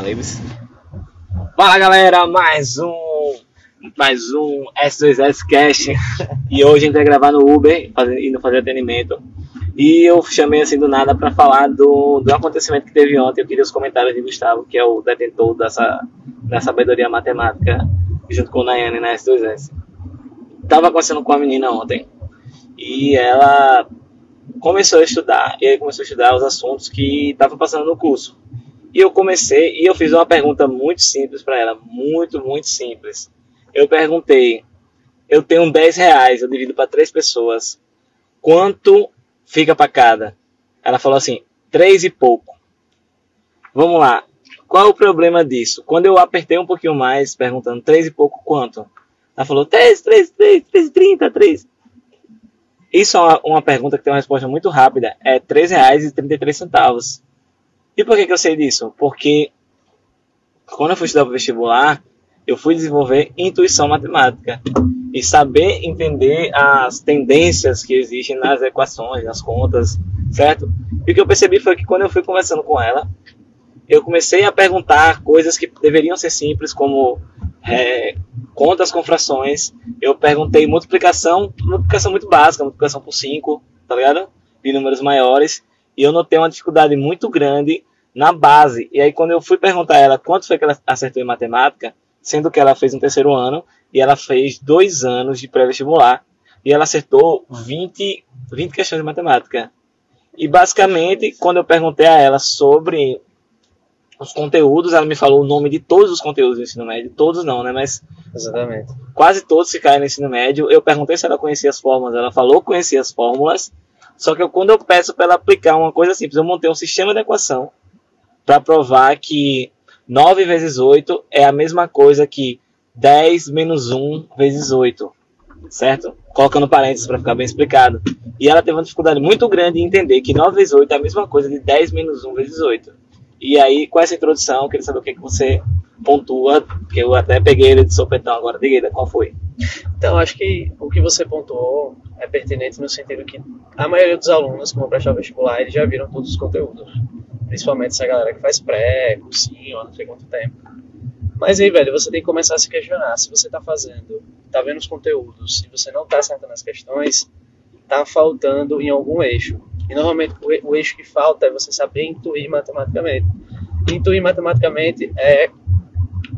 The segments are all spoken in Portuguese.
isso. Fala galera, mais um mais um S2S Cash e hoje a gente vai gravar no Uber, indo fazer atendimento. E eu chamei assim do nada para falar do, do acontecimento que teve ontem. Eu queria os comentários de Gustavo, que é o detentor dessa, da sabedoria matemática, junto com o Nayane na S2S. Tava acontecendo com a menina ontem e ela começou a estudar, e aí começou a estudar os assuntos que estavam passando no curso. E eu comecei e eu fiz uma pergunta muito simples para ela, muito, muito simples. Eu perguntei: eu tenho 10 reais, eu divido para três pessoas, quanto fica para cada? Ela falou assim: três e pouco. Vamos lá. Qual o problema disso? Quando eu apertei um pouquinho mais, perguntando três e pouco quanto? Ela falou: três, três, três, três, trinta, três. Isso é uma, pergunta que tem uma resposta muito rápida. É R$ 3,33. E por que, que eu sei disso? Porque quando eu fui estudar para vestibular, eu fui desenvolver intuição matemática e saber entender as tendências que existem nas equações, nas contas, certo? E o que eu percebi foi que quando eu fui conversando com ela, eu comecei a perguntar coisas que deveriam ser simples, como é, contas com frações. Eu perguntei multiplicação, multiplicação muito básica, multiplicação por 5, tá ligado? De números maiores. E eu notei uma dificuldade muito grande na base. E aí, quando eu fui perguntar a ela quanto foi que ela acertou em matemática, sendo que ela fez um terceiro ano e ela fez dois anos de pré-vestibular, e ela acertou 20, 20 questões de matemática. E basicamente, quando eu perguntei a ela sobre os conteúdos, ela me falou o nome de todos os conteúdos do ensino médio, todos não, né? Mas Exatamente. quase todos que caem no ensino médio. Eu perguntei se ela conhecia as fórmulas, ela falou que conhecia as fórmulas. Só que eu, quando eu peço para ela aplicar uma coisa simples, eu montei um sistema de equação para provar que 9 vezes 8 é a mesma coisa que 10 menos 1 vezes 8, certo? Colocando parênteses para ficar bem explicado. E ela teve uma dificuldade muito grande em entender que 9 vezes 8 é a mesma coisa de 10 menos 1 vezes 8. E aí, com essa introdução, eu queria saber o que, que você pontua, que eu até peguei ele de sopetão agora. Diga qual foi? Então, acho que o que você pontuou é pertinente no sentido que a maioria dos alunos que vão prestar o vestibular, eles já viram todos os conteúdos. Principalmente essa galera que faz pré, cursinho, há não sei quanto tempo. Mas aí, velho, você tem que começar a se questionar. Se você tá fazendo, tá vendo os conteúdos, se você não tá acertando as questões, tá faltando em algum eixo. E normalmente o eixo que falta é você saber intuir matematicamente. Intuir matematicamente é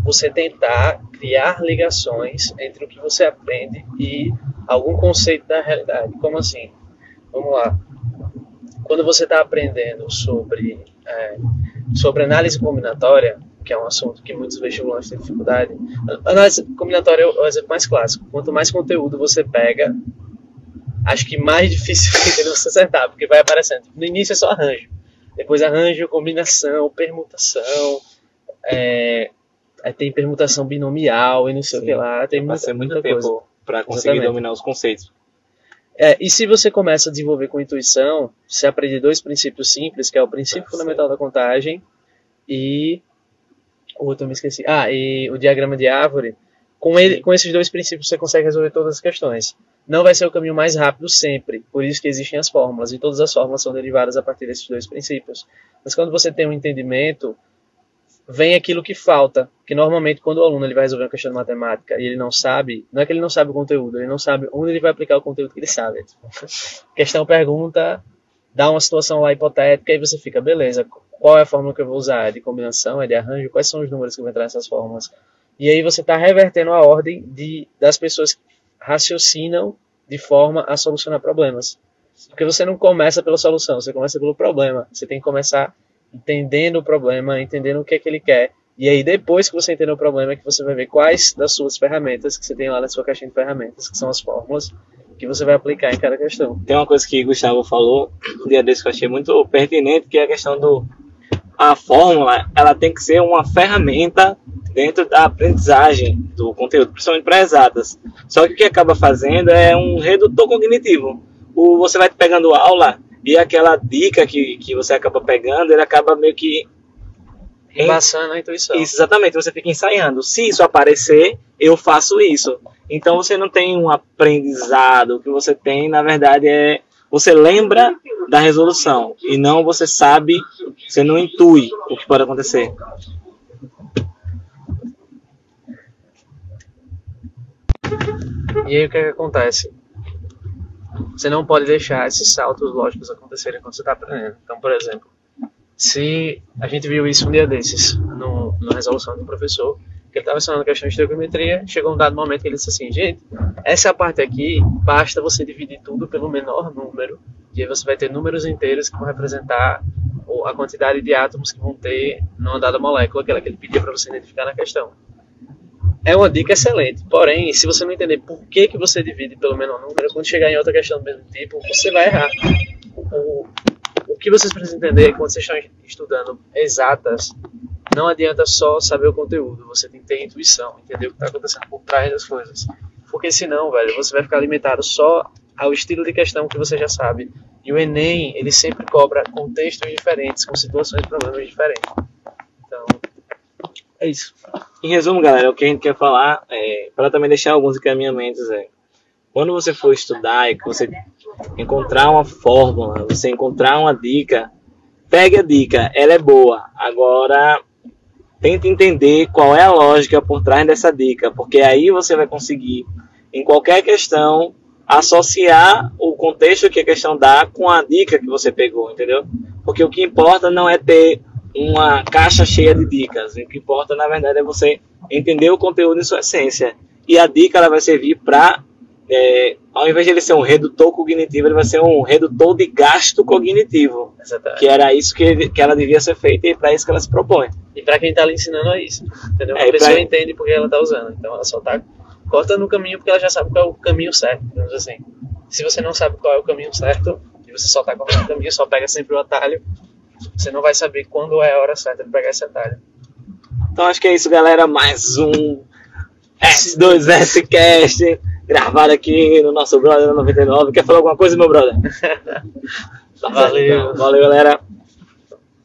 você tentar criar ligações entre o que você aprende e algum conceito da realidade. Como assim? Vamos lá. Quando você está aprendendo sobre, é, sobre análise combinatória, que é um assunto que muitos vestibulantes têm dificuldade, análise combinatória é o exemplo mais clássico. Quanto mais conteúdo você pega, acho que mais difícil fica você acertar, porque vai aparecendo. No início é só arranjo, depois arranjo, combinação, permutação, é, tem permutação binomial e não sei Sim, o que lá. Tem muita, muito tempo para conseguir Exatamente. dominar os conceitos. É, e se você começa a desenvolver com intuição, você aprende dois princípios simples, que é o princípio fundamental da contagem e o outro eu me esqueci. Ah, e o diagrama de árvore. Com, ele, com esses dois princípios você consegue resolver todas as questões não vai ser o caminho mais rápido sempre, por isso que existem as fórmulas, e todas as fórmulas são derivadas a partir desses dois princípios. Mas quando você tem um entendimento, vem aquilo que falta, que normalmente quando o aluno ele vai resolver uma questão de matemática e ele não sabe, não é que ele não sabe o conteúdo, ele não sabe onde ele vai aplicar o conteúdo que ele sabe. questão pergunta, dá uma situação lá hipotética e você fica, beleza, qual é a fórmula que eu vou usar? É de combinação? É de arranjo? Quais são os números que vão entrar nessas fórmulas? E aí você está revertendo a ordem de, das pessoas raciocinam de forma a solucionar problemas. Porque você não começa pela solução, você começa pelo problema. Você tem que começar entendendo o problema, entendendo o que é que ele quer. E aí, depois que você entender o problema, é que você vai ver quais das suas ferramentas que você tem lá na sua caixinha de ferramentas, que são as fórmulas, que você vai aplicar em cada questão. Tem uma coisa que o Gustavo falou um dia desse que eu achei muito pertinente, que é a questão do. A fórmula, ela tem que ser uma ferramenta dentro da aprendizagem do conteúdo, principalmente para exatas. Só que o que acaba fazendo é um redutor cognitivo. O, você vai pegando aula e aquela dica que, que você acaba pegando, ele acaba meio que. Embaçando a intuição. Isso, exatamente. Você fica ensaiando. Se isso aparecer, eu faço isso. Então você não tem um aprendizado. O que você tem, na verdade, é. Você lembra da resolução. E não você sabe, você não intui o que pode acontecer. E aí o que, é que acontece? Você não pode deixar esses saltos lógicos acontecerem quando você está aprendendo. Então, por exemplo, se a gente viu isso um dia desses, no, na resolução do professor, que ele estava ensinando questão de trigonometria, chegou um dado momento que ele disse assim, gente, essa parte aqui, basta você dividir tudo pelo menor número, e aí você vai ter números inteiros que vão representar a quantidade de átomos que vão ter numa dada molécula, aquela que ele pedia para você identificar na questão. É uma dica excelente, porém, se você não entender por que, que você divide pelo menor número, quando chegar em outra questão do mesmo tipo, você vai errar. O, o que vocês precisam entender quando vocês estão estudando exatas, não adianta só saber o conteúdo, você tem que ter intuição, entender o que está acontecendo por trás das coisas. Porque senão, velho, você vai ficar limitado só ao estilo de questão que você já sabe. E o Enem, ele sempre cobra contextos diferentes, com situações e problemas diferentes. É isso. Em resumo, galera, o que a gente quer falar, é, para também deixar alguns encaminhamentos, é quando você for estudar e que você encontrar uma fórmula, você encontrar uma dica, pegue a dica, ela é boa. Agora, tente entender qual é a lógica por trás dessa dica, porque aí você vai conseguir, em qualquer questão, associar o contexto que a questão dá com a dica que você pegou, entendeu? Porque o que importa não é ter uma caixa cheia de dicas. O que importa, na verdade, é você entender o conteúdo em sua essência. E a dica ela vai servir para, é, ao invés de ele ser um redutor cognitivo, ele vai ser um redutor de gasto cognitivo. Exatamente. Que era isso que, que ela devia ser feita e para isso que ela se propõe. E para quem está lhe ensinando é isso. Entendeu? É, a pessoa pra- entende porque ela está usando. Então ela só está corta no caminho porque ela já sabe qual é o caminho certo, digamos assim. Se você não sabe qual é o caminho certo, e você só está cortando o caminho, só pega sempre o atalho, você não vai saber quando é a hora certa de pegar esse atalho. Então acho que é isso, galera. Mais um S2S Cast gravado aqui no nosso brother 99. Quer falar alguma coisa, meu brother? Tá certo, Valeu. então. Valeu, galera.